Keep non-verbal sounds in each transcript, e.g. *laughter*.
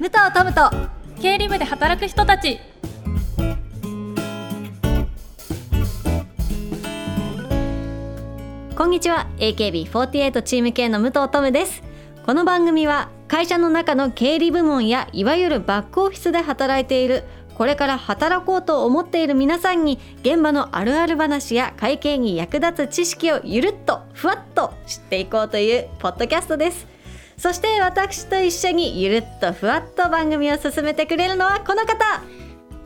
武藤トムと経理部で働く人たち。こんにちは。AKB48 チーム系の武藤トムです。この番組は会社の中の経理部門やいわゆるバックオフィスで働いているこれから働こうと思っている皆さんに現場のあるある話や会計に役立つ知識をゆるっとふわっと知っていこうというポッドキャストです。そして私と一緒にゆるっとふわっと番組を進めてくれるのはこの方。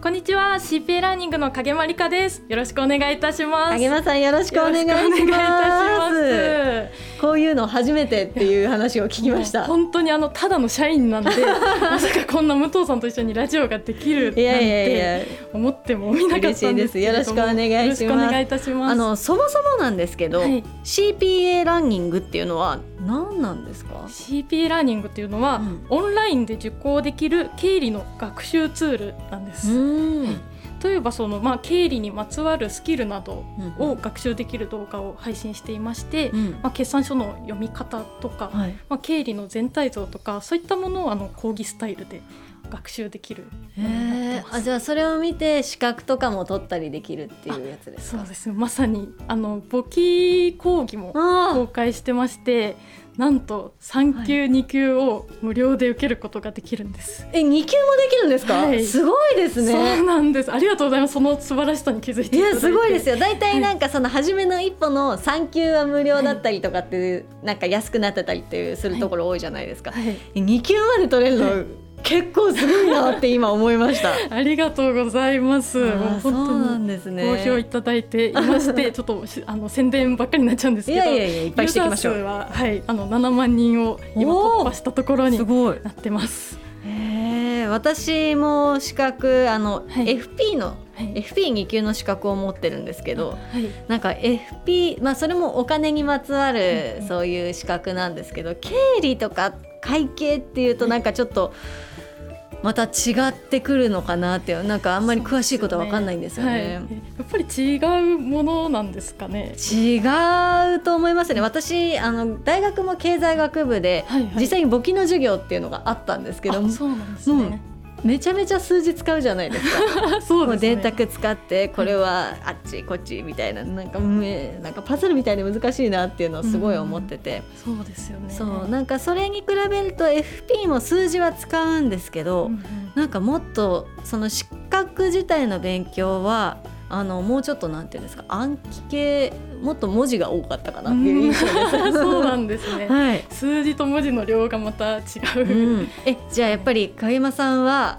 こんにちは CPA ラーニングの影まりかです。よろしくお願いいたします。影間さんよろしくお願いします。こういうの初めてっていう話を聞きました。本当にあのただの社員なんで *laughs* まさかこんな武藤さんと一緒にラジオができるなんいやいやいや。て思ってもみなかったんですよろしくお願いします。あのそもそもなんですけど、はい。CPA ランニングっていうのは何なんですか？CPA ラーニングっていうのは、うん。オンラインで受講できる経理の学習ツールなんです。ん。例えばその、まあ、経理にまつわるスキルなどうんを学習できる動画を配信していまして、うん。まあ、決算書の読み方とか、はい。まあ、経理の全体像とかそういったものをあの講義スタイルで学習できるへあじゃあそれを見て資格とかも取ったりできるっていうやつですか？そうですね。まさにあの簿記講義も公あ開してましてなんと3級、2級を無料で受けることができるんです。え二級もできるんですか、はい。すごいですそうねなんです。ありがとうございます。その素晴らしさに気づいていやすごいですよ。よ大体なんかその初めの一歩の3級は無料だったりとかっていう、なんか安くなってたりっていうするところ多いじゃないですか、はい。2級まで取れるの、結構すごいなって今思いましたありがとうございます。もうそうな本んですね好評いただいていまして、ちょっとしあの宣伝ばっかりになっちゃうんですけど、いやいやいやいっぱいしていきましょうははいあの7万人を今突破したところになごいってます。へえ私も資格あの、はい FP のはい。FP2 級の資格を持ってるんですけどはい。なんか FP まあそれもお金にまつわるそういう資格なんですけど経理とか会計っていうとなんかちょっとまた違ってくるのかなってなんかあんまり詳しいことは分かんないんですよはい、ねや。っぱり違うものなんですかね。違うと思いますね私あの大学も経済学部で、はいはい実際に簿記の授業っていうのがあったんですけどあそうなんですね。めちゃめちゃ数字使うじゃないですか。*laughs* そうですね。もう電卓使ってこれはあっちこっちみたいななんかめなんかパズルみたいで難しいなっていうのをすごい思ってて、そうですよね。そうなんかそれに比べると FP も数字は使うんですけど、うんうんなんかもっとその資格自体の勉強はあのもうちょっとなんていうんですか暗記系もっと文字が多かったかなっていう印象です。*laughs* そうなんですね。はい、数字と文字の量がまた違う。うん、*laughs* えじゃあやっぱり影山さんはは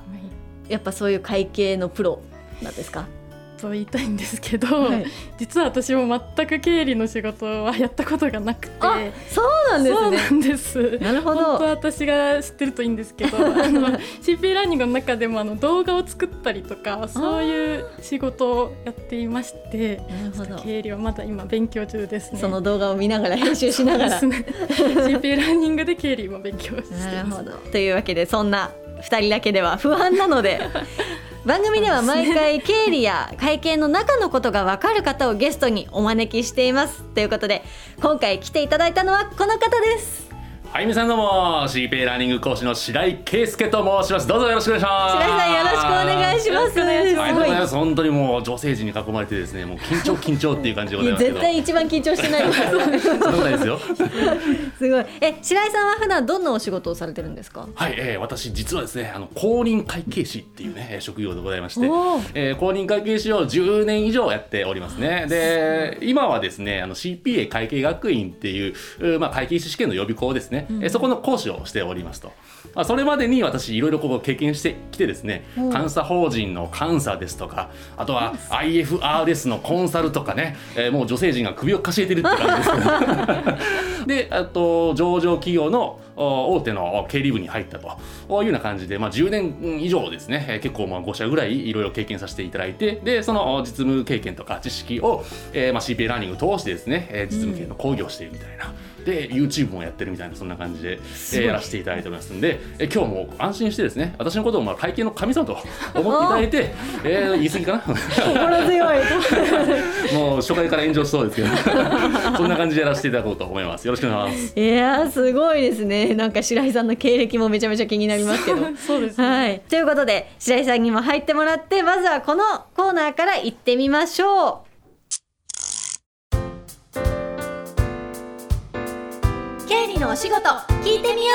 いやっぱそういう会計のプロなんですか、と言いたいんですけど、はい実は私も全く経理の仕事はやったことがなくて。あそうなんですねそうなんです。なるほど本当は私が知ってるといいんですけど、*laughs* あの CP ラーニングの中でもあの動画を作ったりとかそういう仕事をやっていまして、なるほど経理はまだ今勉強中ですね。その動画を見ながら編集しながら。ね。CP ラーニングで経理も勉強してます。なるほど。というわけでそんな2人だけでは不安なので番組では毎回経理や会計の中のことが分かる方をゲストにお招きしています。ということで今回来ていただいたのはこの方です。はい、皆さんどうも CPA ラーニング講師の白井圭介と申します。どうぞよろしくお願いします。白井さんよろしくお願いします。お願いしますありがとうございます。本当にもう女性陣に囲まれてですね、もう緊張緊張っていう感じでございますけど。絶対一番緊張してないです。そんなことないですよ。すごい。え白井さんは普段どんなお仕事をされてるんですか？はい、えー、私実はですね、あの公認会計士っていうねえー職業でございましてえー、公認会計士を10年以上やっておりますね。で、今はですね、あの CPA 会計学院っていううまあ会計士試験の予備校ですね、えーそこの講師をしておりますと。まあ、それまでに私いろいろこう経験してきてですね、うん監査法人の監査ですとか、あとは IFRS のコンサルとかね、えーもう女性陣が首をかしげてるって感じですけど。*laughs* で、あと上場企業のお大手の経理部に入ったというような感じで、まあ、10年以上ですね、えー結構まあ5社ぐらいいろいろ経験させていただいて、で、その実務経験とか知識を、えーまあ、CPA ラーニングを通してですね、えー実務系の講義をしているみたいな。で YouTube もやってるみたいなそんな感じで、えーやらせていただいておりますんで、えー今日も安心してですね私のことをまあ会計の神様と *laughs* 思っていただいて、えー言い過ぎかな。心強い。*laughs* もう初回から炎上しそうですけど。*laughs* そんな感じでやらせていただこうと思います。よろしくお願いします。いやーすごいですね。なんか白井さんの経歴もめちゃめちゃ気になりますけど。そうですね、はい。ということで白井さんにも入ってもらってまずはこのコーナーから行ってみましょう理のお仕事聞いてみよ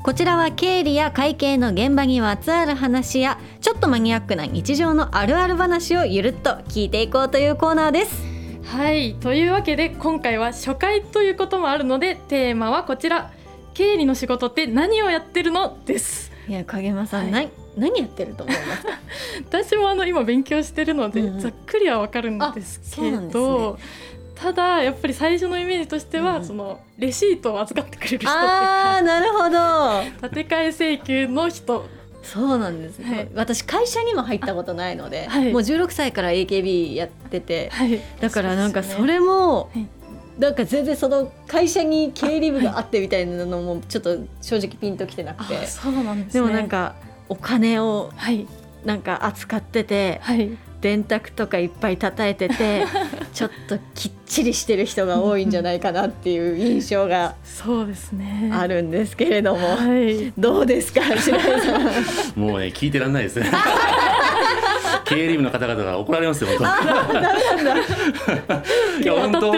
う。こちらは経理や会計の現場にまつわる話やちょっとマニアックな日常のあるある話をゆるっと聞いていこうというコーナーです。はいというわけで今回は初回ということもあるのでテーマはこちら。経理の仕事って何をやってるの？です。いや影山さん、はい。な何やってると思いますか？*laughs* 私もあの今勉強してるので、うんうん。ざっくりはわかるんですけなんですね。ど、ただやっぱり最初のイメージとしては、うん。そのレシートを預かってくれる人あーなるほど。立て替え請求の人。そうなんですね、はい。私会社にも入ったことないので、はい。もう16歳から AKB やっててはい。だからなんかそれれもはい。なんか全然その会社に経理部があってみたいなのもちょっと正直ピンときてなくて、そうなんですでねもなんかお金をはい。なんか扱っててはい。電卓とかいっぱい叩いてて *laughs* ちょっときっちりしてる人が多いんじゃないかなっていう印象がそうですね。あるんですけれども、はい。どうですか白井さん。*laughs* もうね聞いてらんないですね *laughs* 経理部の方々が怒られますよ本当 *laughs* いや本当。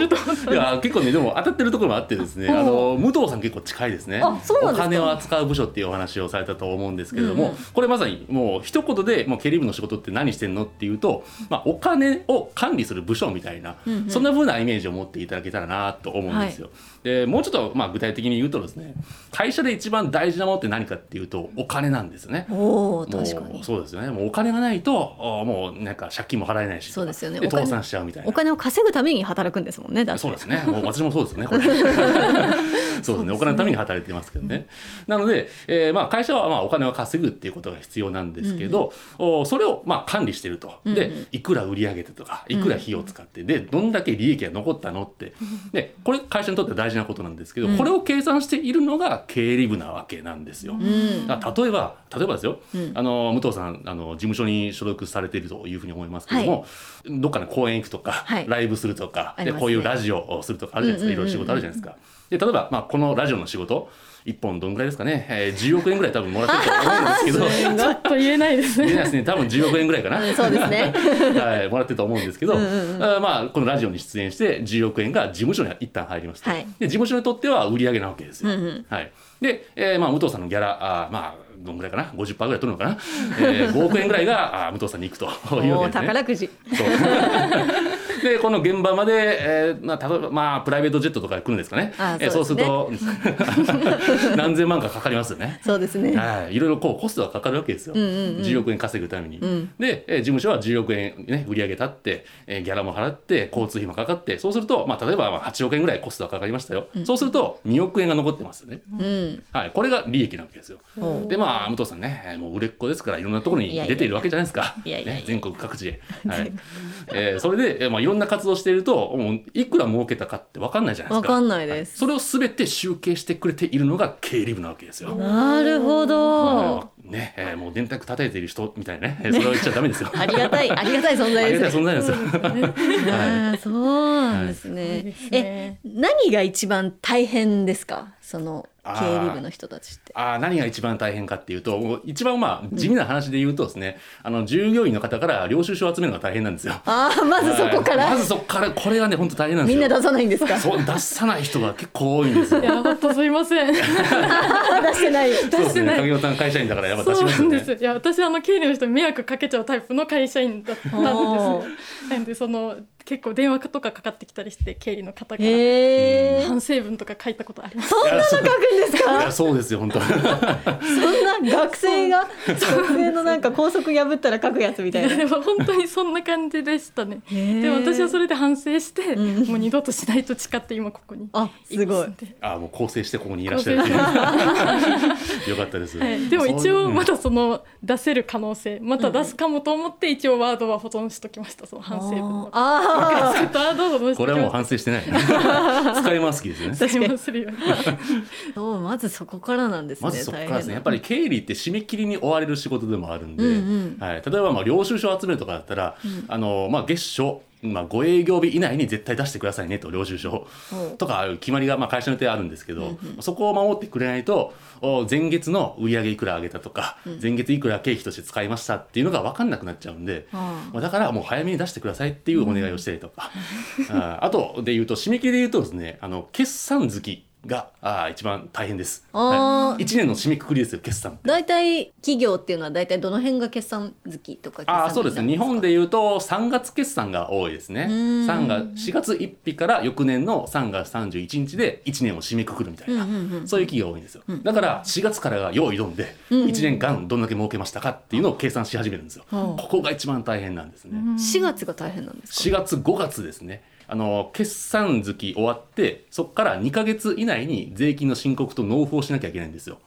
いや結構ねでも当たってるところもあってですねあの武藤さん結構近いですね。お金を扱う部署っていうお話をされたと思うんですけれども、うんうん。これまさにもう一言でもう経理部の仕事って何してんのっていうと、まあ、お金を管理する部署みたいな、うんうん。そんな風なイメージを持っていただけたらなと思うんですよ。でもうちょっとまあ具体的に言うとですね会社で一番大事なものって何かっていうとお金なんですね。お確かに。うそうですよね。もうお金がないとあもうなんか借金も払えないし。そうですよね。倒産しちゃうみたいな。お金を稼ぐために働くんですもんねそうですね。もう私もそうですよねこれ。*laughs* そうですね。お金のために働いてますけどね、なので、えーまあ、会社はまあお金を稼ぐっていうことが必要なんですけど、おそれをまあ管理してると。うんうん。でいくら売り上げてとかいくら費用を使ってでどんだけ利益が残ったのって。*laughs* でこれ会社にとっては大事なことなんですけど、うん。これを計算しているのが経理部なわけなんですよ。うん。だ例えば例えばですよ、うん。あの武藤さんあの事務所に所属されているというふうに思いますけども、どっかの公演行くとか、はい。ライブするとか、ね。でこういうラジオをするとかあるじゃないですか、いろいろ仕事あるじゃないですか。で例えば、まあ、このラジオの仕事1本どんぐらいですかね、えー、10億円ぐらい多分もらってると思うんですけど。*laughs* ちょっと言えないです言えね。ないですね多分10億円ぐらいかな、うんそうですね。*laughs* はい、もらってると思うんですけど、うんうんうん。あーまあ、このラジオに出演して10億円が事務所に一旦入りますと、はい。で事務所にとっては売り上げなわけですよ。うんうんはい、で、えーまあ、武藤さんのギャラあーまあどんぐらいかな？50%ぐらい取るのかな、えー、*laughs* 5億円ぐらいがあー武藤さんに行くというわおおけですね。宝くじ。そうでこの現場まで、えーまあ、例えば、まあ、プライベートジェットとかで来るんですかね。あーえーそうすると *laughs* 何千万かかかりますよね。そうですね。はい、いろいろこうコストがかかるわけですよ、うんうんうん。10億円稼ぐために。うん。で、えー事務所は10億円、ね、売り上げ立って、えーギャラも払って交通費もかかってそうすると、まあ、例えばまあ8億円ぐらいコストがかかりましたよ、そうすると2億円が残ってますよね、うん。はい、これが利益なわけですよ。でまあ武藤さんねえーもう売れっ子ですからいろんなところに出ているわけじゃないですか。ね、全国各地で、はい。*laughs* えーそれで、えーまあ、いろんな活動をしているともういくら儲けたかって分かんないじゃないですか。わかんないです。それを全て集計してくれているのが経理部なわけですよ。なるほど。ね、えーもう電卓叩いている人みたいなね、えーそれを言っちゃダメですよ。*laughs* ありがたい。ありがたい存あ在りがたいですね存在ですよ。*laughs* あーそうなんですね。ですえね何が一番大変ですか？その経理部の人たちって。あー何が一番大変かっていうともう一番まあ地味な話で言うとですね、あの従業員の方から領収書を集めるのが大変なんですよ。ああまずそこから。はい。まずそこからこれがね本当大変なんですよ。みんな出さないんですか？そう出さない人が結構多いんですよ。い。や本当すいません。*laughs* 出してない *laughs* そうですね。出してない。影尾さん会社員だからやっぱ出しますよね。なんです。いや私あの経理の人に迷惑かけちゃうタイプの会社員だったんです。なんでその結構電話とかかかってきたりして経理の方から反省文とか書いたことあります。そんなの書くんですいやかそうですよ本当。そんな学生が学生のなんか校則破ったら書くやつみたいな。でも本当にそんな感じでしたね。でも私はそれで反省して、うん。もう二度としないと誓って今ここにあすごい。あもう構成してここにいらっしゃる。よかったです。はい、でも一そう応まだその出せる可能性また出すかもと思って一応ワードは保存しときましたその反省文の。あスクワー。ドしてこれはもう反省してない。使い回す気ですよね。使いまするよそうまずそこからなんですねまずそこからですね。やっぱぱり経理って締め切りに追われる仕事でもあるんで、うんうん。はい、例えばまあ領収書を集めるとかだったら、うん。あのまあ、月初、まあ、5営業日以内に絶対出してくださいねと領収書。とか決まりがまあ会社によってあるんですけど、うんうん。そこを守ってくれないとお前月の売上いくら上げたとか、うん。前月いくら経費として使いましたっていうのが分かんなくなっちゃうんで、あまあ、だからもう早めに出してくださいっていうお願いをしたりとか、ああとで言うと締め切りで言うとですねあの決算月があ一番大変です。はい、1年の締めくくりですよ決算。大体企業っていうのは大体どの辺が決算月とかああそうですね。日本ででいうと3月決算が多いですね。うーん。3月4月1日から翌年の3月31日で1年を締めくくるみたいな、うんうんうんそういう企業が多いんですよ、うん。だから4月からが用意どんでうんうん。1年間どんだけ儲けましたかっていうのを計算し始めるんですよ、う。んここが一番大変なんですね、4月が大変なんですか？4月5月ですねあの決算月終わってそこから2か月以内に税金の申告と納付をしなきゃいけないんですよ。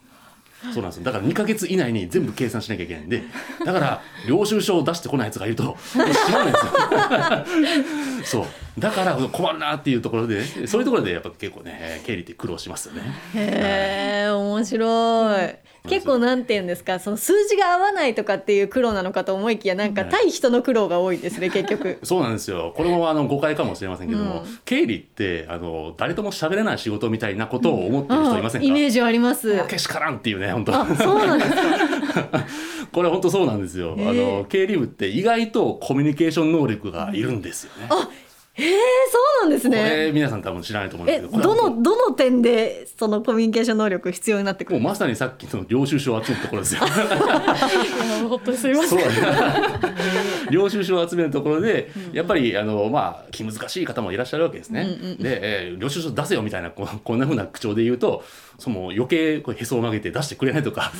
そうなんですよ。だから2か月以内に全部計算しなきゃいけないんでだから領収書を出してこないやつがいるともう閉まらないんですよ。*laughs* そう。だから困るなっていうところでそういうところでやっぱ結構ね経理って苦労しますよね。へえ面白い。結構なんて言うんですかその数字が合わないとかっていう苦労なのかと思いきやなんかはい。対人の苦労が多いですね *laughs* 結局。そうなんですよ。これもあの誤解かもしれませんけども、うん。経理ってあの誰とも喋れない仕事みたいなことを思ってる人いませんか、イメージあります。けしからんっていうね本当。あそうなんですか。*laughs* これ本当そうなんですよ、へえあの経理部って意外とコミュニケーション能力がいるんですよね、へえそうなんですこねれ皆さん多分知らないと思うんでえすけどどのどの点でそのコミュニケーション能力必要になってくるもうまさにさっきの領収書を集めるところですよ。*laughs* 本当にすみません。*laughs* 領収書を集めるところで、やっぱりあのまあ気難しい方もいらっしゃるわけですね。うんうんうん。で、えー領収書出せよみたいなこうこんな風な口調で言うとその余計こうへそを曲げて出してくれないとか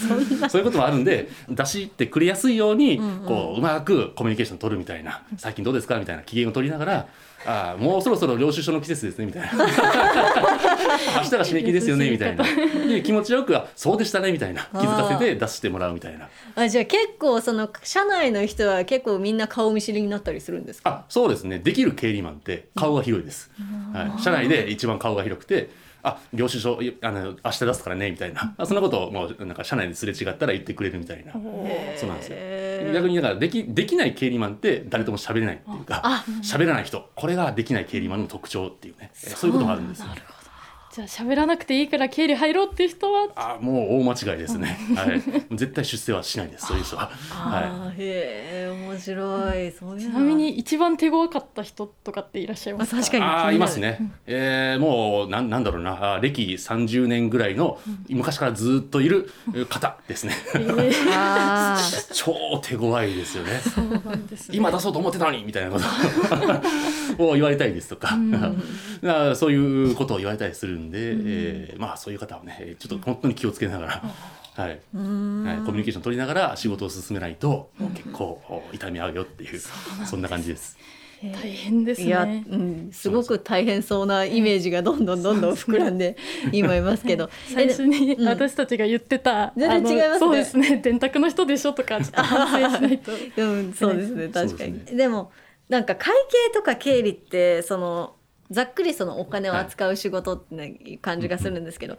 そういうこともあるんで出してくれやすいようにこううまくコミュニケーション取るみたいな最近どうですか？みたいな機嫌を取りながら。あーもうそろそろ領収書の季節ですねみたいな。*laughs* 明日が締め切りですよねみたいな。で気持ちよくあそうでしたねみたいな。気づかせて出してもらうみたいな。あじゃあ結構その社内の人は結構みんな顔見知りになったりするんですか？あそうですね。できる経理マンって顔が広いです、はい、社内で一番顔が広くてあ領収書いあの明日出すからねみたいな。あそんなことをもうなんか社内ですれ違ったら言ってくれるみたいな。そうなんですよ逆にだからできできない経理マンって誰とも喋れないっていうかあ喋らない人。これができない経理マンの特徴っていうね。えそういうことがあるんですよじゃあ喋らなくていいから経理入ろうっていう人は？あもう大間違いですね、*laughs* はい、絶対出世はしないですそういう人は、はあーへえ面白い。そういうのは。ちなみに一番手強かった人とかっていらっしゃいますか？あ確かい、にあーいますね、えーもうなんなんだろうな。あー歴30年ぐらいの昔からずっといる方ですね。超手強いですよね。そうなんですね。今出そうと思ってたのにみたいなこと。*laughs* を言われたりですとか,、*laughs* うそういうことを言われたりするん。で、えーまあそういう方はねちょっと本当に気をつけながら、はい。うーん。はい、コミュニケーション取りながら仕事を進めないと、結構痛み合うよっていうそんな感じです。大変ですいや、うねん、すごく大変そうなイメージがどんどんどんどん膨らんで *laughs* 今いますけど。*laughs* 最初にうん。私たちが言ってた、全然違いますね。あのそうですね。電卓の人でしょとかちょっと反省しないと。*laughs* うん、そうですね。確かに。そうですでもなんか会計とか経理ってそのざっくりそのお金を扱う仕事って、ね感じがするんですけど、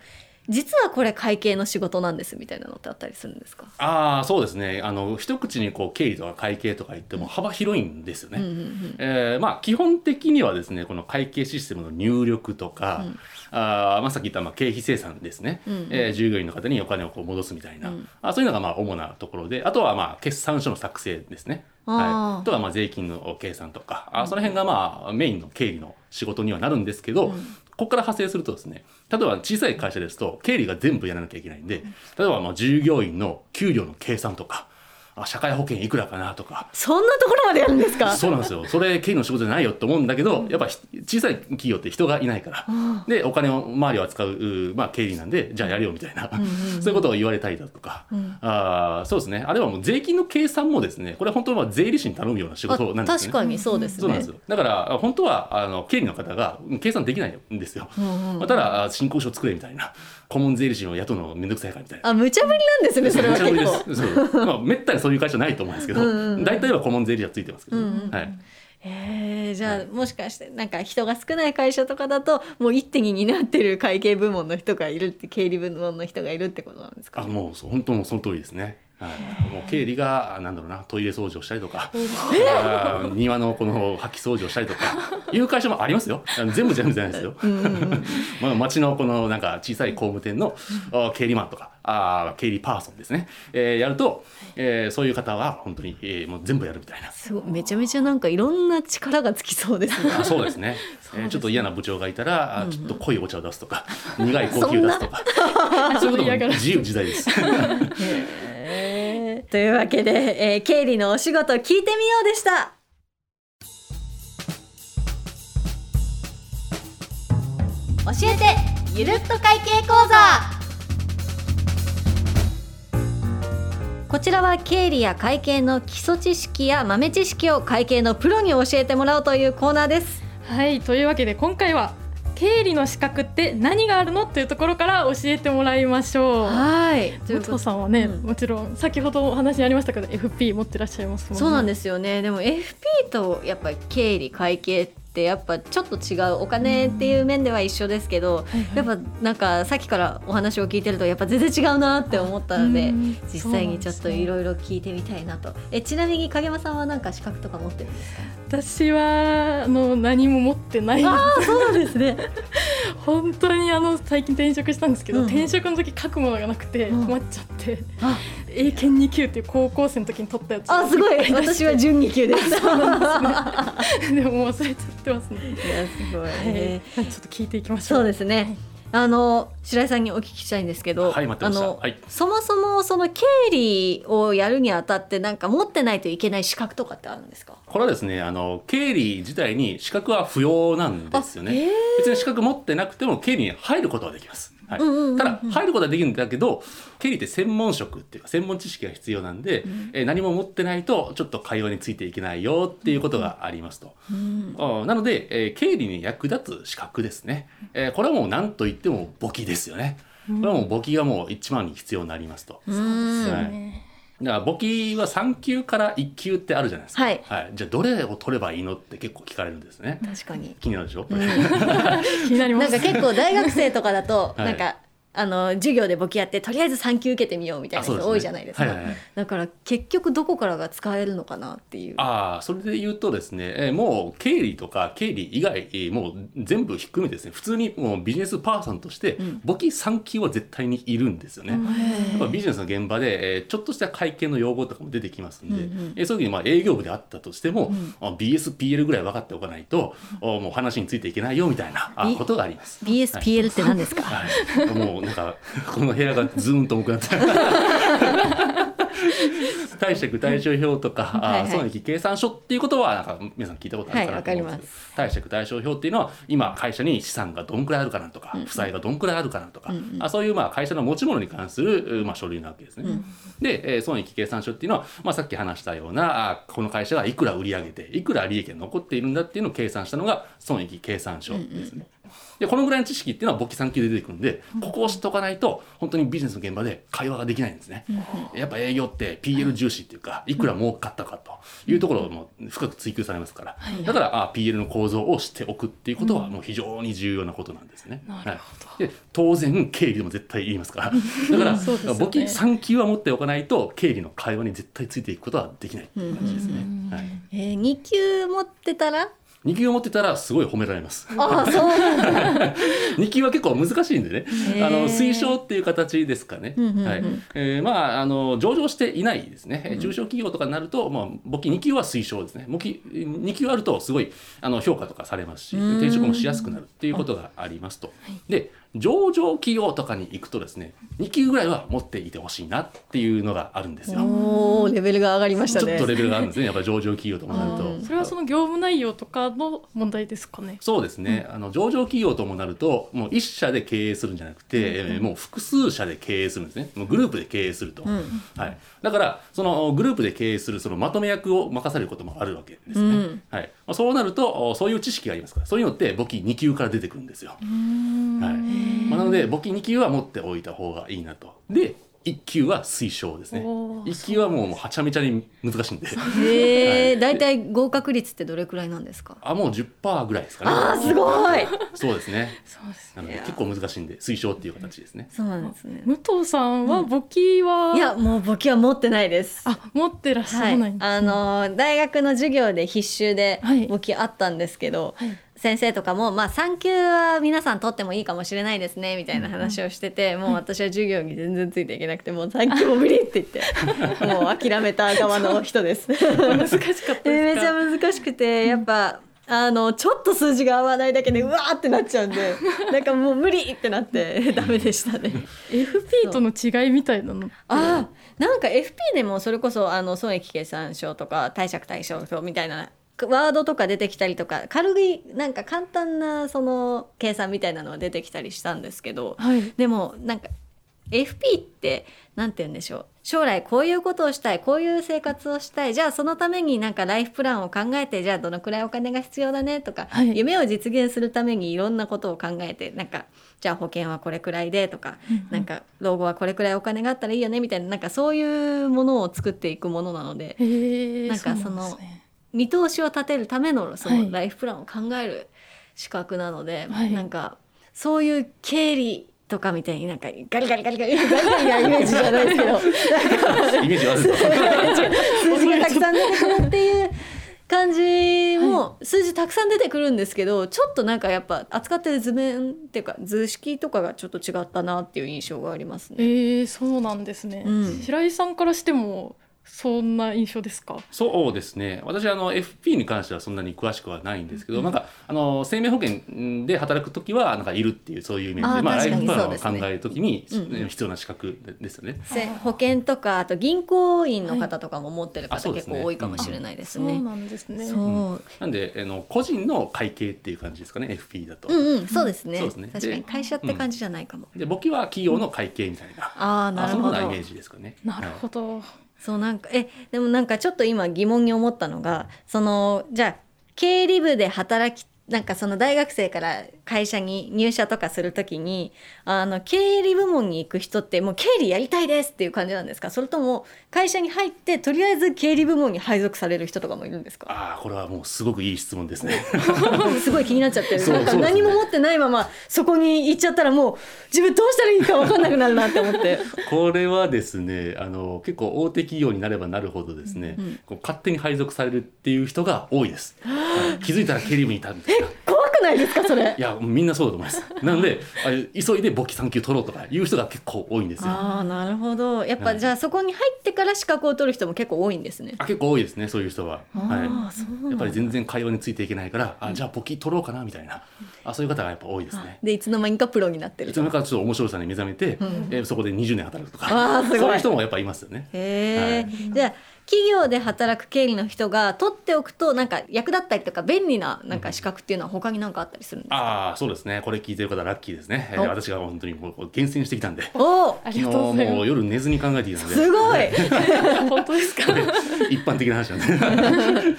実はこれ会計の仕事なんですみたいなのってあったりするんですか、ああそうですね。あの一口にこう経理とか会計とか言っても幅広いんですよね。うんうんうんえーまあ、基本的にはですねこの会計システムの入力とか、うん。あーまあ、さっき言ったまあ経費生産ですね、うんうん。えー従業員の方にお金をこう戻すみたいな、うん。あそういうのがまあ主なところであとはまあ決算書の作成ですね。はい、あとはまあ税金の計算とか、あその辺がまあメインの経理の仕事にはなるんですけど、うん。ここから派生するとですね例えば小さい会社ですと経理が全部やらなきゃいけないんで例えばまあ従業員の給料の計算とかあ社会保険いくらかなとか。そんなところまでやるんですか？そうなんですよ。それ経理の仕事じゃないよって思うんだけどやっぱひ小さい企業って人がいないから。あでお金を周りを扱ううまあ、経理なんでじゃあやるよみたいな、んうんそういうことを言われたりだとか、うん。あーそうですね。あるいはもう税金の計算もですねこれ本当は税理士に頼むような仕あ事なんですよね。確かにそうですね。そうなんですよ。だから本当はあの経理の方が計算できないんですよ。うんうんまあただあ申告書作れみたいな顧問税理士を雇うのめんどくさいからみたいな。あ無茶ぶりなんですねそれは無茶ぶり結構です。そう。まあめったにそういう会社ないと思うんですけど大体は顧問税理士はついてますけど、はい、えー、じゃあ、もしかしてなんか人が少ない会社とかだともう一手に担ってる会計部門の人がいるって経理部門の人がいるってことなんですか？あもうそう本当もうその通りですね。はい、もう経理がなんだろうなトイレ掃除をしたりとか、庭のこの掃き掃除をしたりとかいう会社もありますよ。全部全部じゃないですよ。*laughs* まあ町のこのなんか小さい工務店のあ経理マンとかあー経理パーソンですね、えーやると、えーそういう方は本当に、えーもう全部やるみたいな。すごい。めちゃめちゃなんかいろんな力がつきそうですね。あ *laughs* そうですね。えーちょっと嫌な部長がいたら、あちょっと濃いお茶を出すとか、苦いコーヒーを出すとか、そういうことも自由自在です。*laughs* というわけで、えー経理のお仕事聞いてみようでした。教えてゆるっと会計講座。こちらは経理や会計の基礎知識や豆知識を会計のプロに教えてもらおうというコーナーです。はいというわけで今回は経理の資格って何があるのというところから教えてもらいましょう。はい武藤さんはね、うんもちろん先ほどお話にありましたけど FP 持ってらっしゃいますもんね。そうなんですよねでも FP とやっぱり経理会計ってやっぱちょっと違うお金っていう面では一緒ですけど、はいはい。やっぱなんかさっきからお話を聞いてるとやっぱ全然違うなって思ったので、うん実際にちょっといろいろ聞いてみたいなと。えちなみに影山さんはなんか資格とか持ってるんですか？私はあの何も持ってないあそうですね本当にあの最近転職したんですけど、うん。転職の時書くものがなくてうん。困っちゃって、あ。英検2級っていう高校生の時に取ったやつ。あすごい。*laughs* 私は準2級です。*laughs* でも忘れちゃってますね、いやすごい、はい。ねちょっと聞いていきましょう。そうですね。あの白井さんにお聞きしたいんですけど、はいあの、はいそもそもその経理をやるにあたってなんか持ってないといけない資格とかってあるんですか？これはですね、あの経理自体に資格は不要なんですよね。別に資格持ってなくても経理に入ることはできます。はい。うんうんうんうん。ただ入ることはできるんだけど経理って専門職っていうか専門知識が必要なんで、えー何も持ってないとちょっと会話についていけないよっていうことがありますと。あなので、えー経理に役立つ資格ですね、えーこれはもう何と言っても簿記ですよね。これはもう簿記がもう一番に必要になりますと。うん。はい。ねだから簿記は3級から1級ってあるじゃないですか、はい。じゃあどれを取ればいいのって結構聞かれるんですね。確かに。気になるでしょ、*laughs* 気になります。なんか結構大学生とかだと、はい。なんかあの授業で簿記やってとりあえず3級受けてみようみたいな人多いじゃないですか。はいはいはい。だから結局どこからが使えるのかなっていう。ああそれで言うとですね、えーもう経理とか経理以外、えーもう全部ひっくるめてですね。普通にもうビジネスパーソンとしてん。簿記3級は絶対にいるんですよね。やっぱビジネスの現場で、えーちょっとした会計の用語とかも出てきますんで、うんうん。えーそういう時にまあ営業部であったとしても、あ BSPL ぐらい分かっておかないと、おもう話についていけないよみたいなことがあります。BSPL って何ですか？はい、もうなんかこの部屋がズーンと重くなって *laughs* 貸借対照表とか、はいはい。あ損益計算書っていうことはなんか皆さん聞いたことあるかなと思うんです。けど、貸借対照表っていうのは今会社に資産がどんくらいあるかなとか、負債がどんくらいあるかなとか、あそういうまあ会社の持ち物に関する、まあ、書類なわけですね。で、えー損益計算書っていうのは、まあ、さっき話したようなあこの会社がいくら売り上げていくら利益が残っているんだっていうのを計算したのが損益計算書ですね。でこのぐらいの知識っていうのは簿記3級で出てくるんで、ここを知っておかないと本当にビジネスの現場で会話ができないんですね。やっぱ営業って PL 重視っていうかい。くら儲かったかというところをもう深く追求されますから、だからあ PL の構造を知っておくっていうことはもう非常に重要なことなんですね。なるほど。はい、で当然経理でも絶対言いますから。*laughs* だから簿記3級は持っておかないと経理の会話に絶対ついていくことはできないっていう感じですね。はい。えー、2級持ってたら？2級を持ってたらすごい褒められます。あそうなんだ。2級は結構難しいんでね。あの推奨っていう形ですかね、はい。えーまああの上場していないですね、中小企業とかになると、まあ、簿記2級は推奨ですね。簿記2級あるとすごいあの評価とかされますしうん。転職もしやすくなるっていうことがありますと。で上場企業とかに行くとですね2級ぐらいは持っていてほしいなっていうのがあるんですよ。おおレベルが上がりましたね。ちょっとレベルがあるんですね。やっぱり上場企業ともなると。うんそれはその業務内容とかの問題ですかね。そうですね、あの上場企業ともなるともう一社で経営するんじゃなくて、えーもう複数社で経営するんですね。もうグループで経営すると、ん。はい、だからそのグループで経営するそのまとめ役を任されることもあるわけですね、うん。はい。まあ、そうなるとおそういう知識がありますからそういうのって簿記2級から出てくるんですよ、はいまあ、なので簿記2級は持っておいた方がいいなと。で1級は推奨ですね。おー1級はもうはちゃめちゃに難しいんで。へえ、だい。たい合格率ってどれくらいなんですか？あもう10%ぐらいですかね。あーすごい。そうですね。そうですなのでいや結構難しいんで推奨っていう形ですね。そうなんですね。武藤さんは簿記は、いやもう簿記は持ってないです。あ持ってらっしゃはいらないんです、ね。あの大学の授業で必修ではい。簿記あったんですけど、はい先生とかも、まあ、3級は皆さん取ってもいいかもしれないですねみたいな話をしてて、もう私は授業に全然ついていけなくてもう3級も無理って言って *laughs* もう諦めた側の人です。難しかっためちゃ難しくてやっぱあのちょっと数字が合わないだけでうわーってなっちゃうんで *laughs* なんかもう無理ってなってダメでしたね。FP との違いみたいなのあーなんか FP でもそれこそあの損益計算書とか貸借対照表みたいなワードとか出てきたりとか軽いなんか簡単なその計算みたいなのは出てきたりしたんですけどはい。でもなんか FP ってなんて言うんでしょう。将来こういうことをしたいこういう生活をしたい。じゃあそのためになんかライフプランを考えてじゃあどのくらいお金が必要だねとか、はい。夢を実現するためにいろんなことを考えてなんかじゃあ保険はこれくらいでとか、なんか老後はこれくらいお金があったらいいよねみたいななんかそういうものを作っていくものなのでなんかそのうなんですね見通しを立てるためのそはいのライフプランを考える資格なので、はいなんかそういう経理とかみたいになんかガリガリガリガリガリガリなイメージじゃないですけど数字がたくさん出てくるっていう感じも数字たくさん出てくるんですけどちょっとなんかやっぱ扱ってる図面っていうか図式とかがちょっと違ったなっていう印象がありますね。えー、そうなんですね、うん白井さんからしてもそんな印象ですか？そうですね。私あの FP に関してはそんなに詳しくはないんですけど、なんかあの生命保険で働く時はなんかいるっていうそういうイメージでまあ、ライフプランを考える時に、うんうん。必要な資格ですよね。せ保険とかあと銀行員の方とかも持ってる方はい。結構多いかもしれないですそうね。なんですね。そう。なんであの個人の会計っていう感じですかね FP だと。うんうんそうですね,、そうですね。確かにで会社って感じじゃないかも。で簿記は企業の会計みたいな、ああなるほど。なイメージですかね。なるほど、そうなんかえでもなんかちょっと今疑問に思ったのがそのじゃあ経理部で働きなんかその大学生から会社に入社とかするときにあの経理部門に行く人ってもう経理やりたいですっていう感じなんですか？それとも会社に入ってとりあえず経理部門に配属される人とかもいるんですか？ああこれはもうすごくいい質問ですね。*laughs* すごい気になっちゃってるなんか何も持ってないままそこに行っちゃったらもう自分どうしたらいいか分かんなくなるなって思って。これはですねあの結構大手企業になればなるほどですね、うんこう勝手に配属されるっていう人が多いです。*laughs* はい気づいたら経理部にいたみたいな。怖くないですかそれ？いやみんなそうだと思います。なのであ急いで簿記3級取ろうとかいう人が結構多いんですよ。ああなるほどやっぱ、はいじゃあそこに入ってから資格を取る人も結構多いんですね。あ結構多いですねそういう人は。あはあそうなんい。やっぱりだ全然会話についていけないから、あじゃあ簿記取ろうかなみたいな、あそういう方がやっぱ多いですね。でいつの間にかプロになってるいつの間にかちょっと面白さに目覚めて、うんえーそこで20年働くとか、あーすごいそういう人もやっぱいますよね。へえ、はじゃあ企業で働く経理の人が取っておくとなんか役立ったりとか便利ななんか資格っていうのは他に何かあったりするんですか、ああそうですね。これ聞いてる方ラッキーですね、えーお私が本当にもう厳選してきたんで。おお昨日もう夜寝ずに考えてきたので。すごい。*laughs* 本当ですか？一般的な話なんで。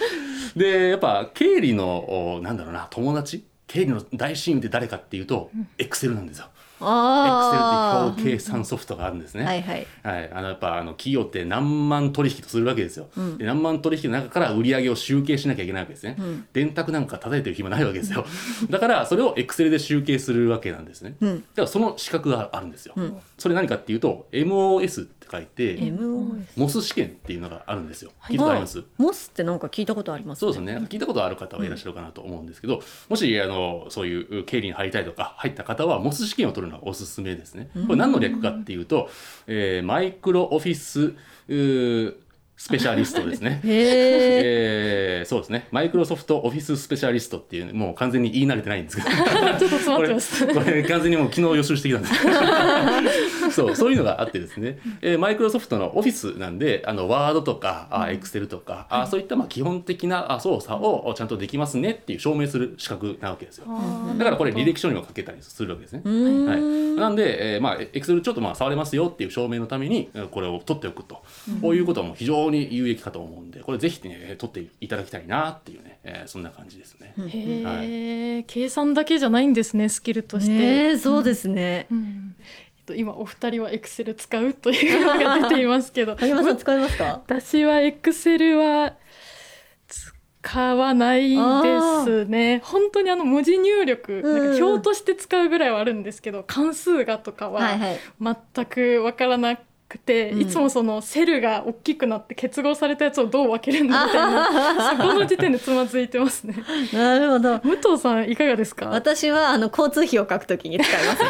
*laughs* でやっぱ経理のおなんだろうな友達？経理の大親友って誰かっていうと、エクセルなんですよ。エクセルって表計算ソフトがあるんですね。あはいはい。はい、あのやっぱあの企業って何万取引とするわけですよ、うん。で何万取引の中から売り上げを集計しなきゃいけないわけですね、うん。電卓なんか叩いてる暇ないわけですよ。*laughs* だからそれをエクセルで集計するわけなんですね、うん。だからその資格があるんですよ、うん。それ何かっていうと MOS って書いてモス試験っていうのがあるんですよ。はい。聞いたことあります、モスってなんか聞いたことあります？そうですね。聞いたことある方はいらっしゃるかなと思うんですけど、もしあのそういう経理に入りたいとか入った方はモス試験を取るのがおすすめですね。これ何の略かっていうと、えーマイクロオフィススペシャリストですね。*laughs* へええーそうですね。マイクロソフトオフィススペシャリストっていうもう完全に言い慣れてないんですけど。*laughs* ちょっと詰まってます。これ完全にもう昨日予習してきたんです *laughs* そうそういうのがあってですね、えーマイクロソフトのオフィスなんであのワードとかあエクセルとか、あそういったまあ基本的なあ操作をちゃんとできますねっていう証明する資格なわけですよ。だからこれ履歴書にも書けたりするわけですね。はい、なんで、えーまあ、エクセルちょっとまあ触れますよっていう証明のためにえーこれを取っておくと、こういうことはもう非常に有益かと思うんでこれぜひね取っていただきたいなっていうね、えーそんな感じですね。へえ、計算だけじゃないんですねスキルとして、ねえそうですね。うん。と今お二人はエクセル使うというのが出ていますけど。*laughs* 使いますか？私はエクセルは使わないですね。本当にあの文字入力、うん。なんか表として使うぐらいはあるんですけど関数がとかは全くわからなくて、うん。いつもそのセルが大きくなって結合されたやつをどう分けるんだみたいな *laughs* そこの時点でつまずいてますね。なるほど。武藤さんいかがですか？私はあの交通費を書くときに使いますね。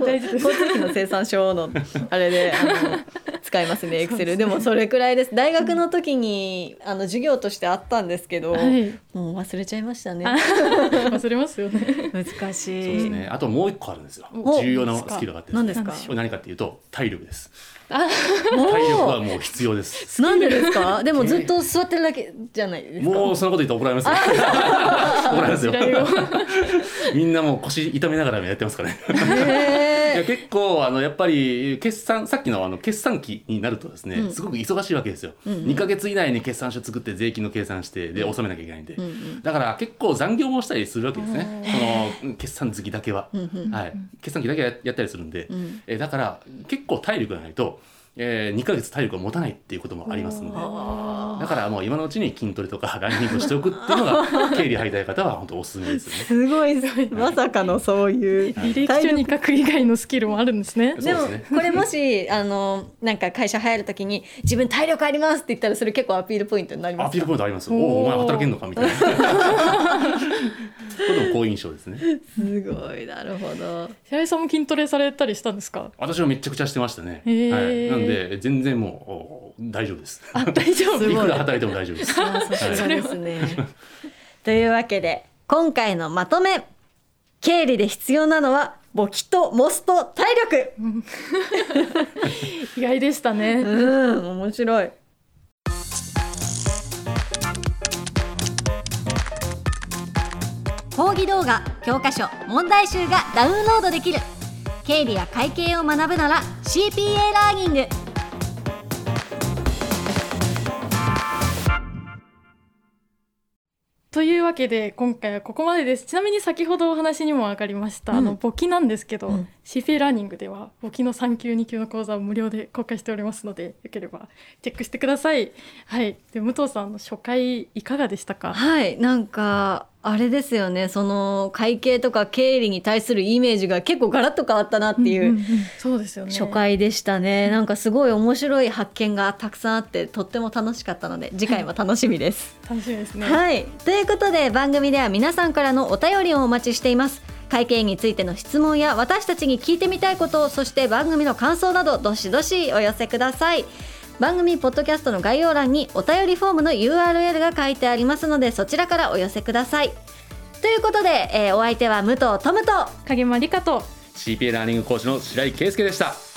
*laughs* 大事です。交通費の生産書のあれであの使いますねエクセルでもそれくらいです。大学の時にあの授業としてあったんですけど、はい。もう忘れちゃいましたね。忘れますよね。難しい。そうですね。あともう一個あるんですよ。お。重要なスキルがあって何ですか？何かっていうと体力です。あ体力はもう必要です。*laughs* なんでですか？*laughs* でもずっと座ってるだけじゃないですか？もうそんなこと言ったら怒られますよ。*laughs* 怒られますよみんなもう腰痛めながらやってますからね。いやへ結構あのやっぱり決算さっきのあの決算期になるとですね、うん。すごく忙しいわけですよ、うんうん。2ヶ月以内に決算書作って税金の計算してで納めなきゃいけないんで、うんうん。だから結構残業もしたりするわけですね。その決算月だけは、はい、決算期だけややったりするんで、うん。えだから結構体力がないと、え2ヶ月体力が持たないっていうこともありますのであだからもう今のうちに筋トレとか *laughs* ランニングをしておくっていうのが *laughs* 経理入りたい方は本当おすすめですよねー。すごいまさかのそういう履歴書に書く以外のスキルもあるんですね。でもそうですねこれもし *laughs* あのなんか会社入るときに自分体力ありますって言ったらそれ結構アピールポイントになりますアピールポイントありますよ。おーおお、お前働けんのか？みたいな。これでも好印象ですね。すごいなるほど白井さんも筋トレされたりしたんですか？私はめちゃくちゃしてましたね。はい。なんで全然もうお大丈夫です。あ、大丈夫。いいくら働いても大丈夫です。あーさすがですねというわけで今回のまとめ経理で必要なのは簿記とモスと体力意外でしたね。うん面白い講義動画教科書問題集がダウンロードできる経理や会計を学ぶなら CPA ラーニング。というわけで今回はここまでです。ちなみに先ほどお話にも上がりました、うん。あの簿記なんですけど、うん CPA ラーニングでは簿記の3級2級の講座を無料で公開しておりますのでよければチェックしてください。はい。で武藤さんの初回いかがでしたか？はいなんかあれですよねその会計とか経理に対するイメージが結構ガラッと変わったなっていう、そうですよね。初回でしたねなんかすごい面白い発見がたくさんあってとっても楽しかったので次回も楽しみです。楽しみですね。はいということで番組では皆さんからのお便りをお待ちしています会計についての質問や私たちに聞いてみたいことそして番組の感想などどしどしお寄せください番組ポッドキャストの概要欄にお便りフォームの URL が書いてありますのでそちらからお寄せくださいということで、えーお相手は武藤トムと影間理香と CPA ラーニング講師の白井圭介でした。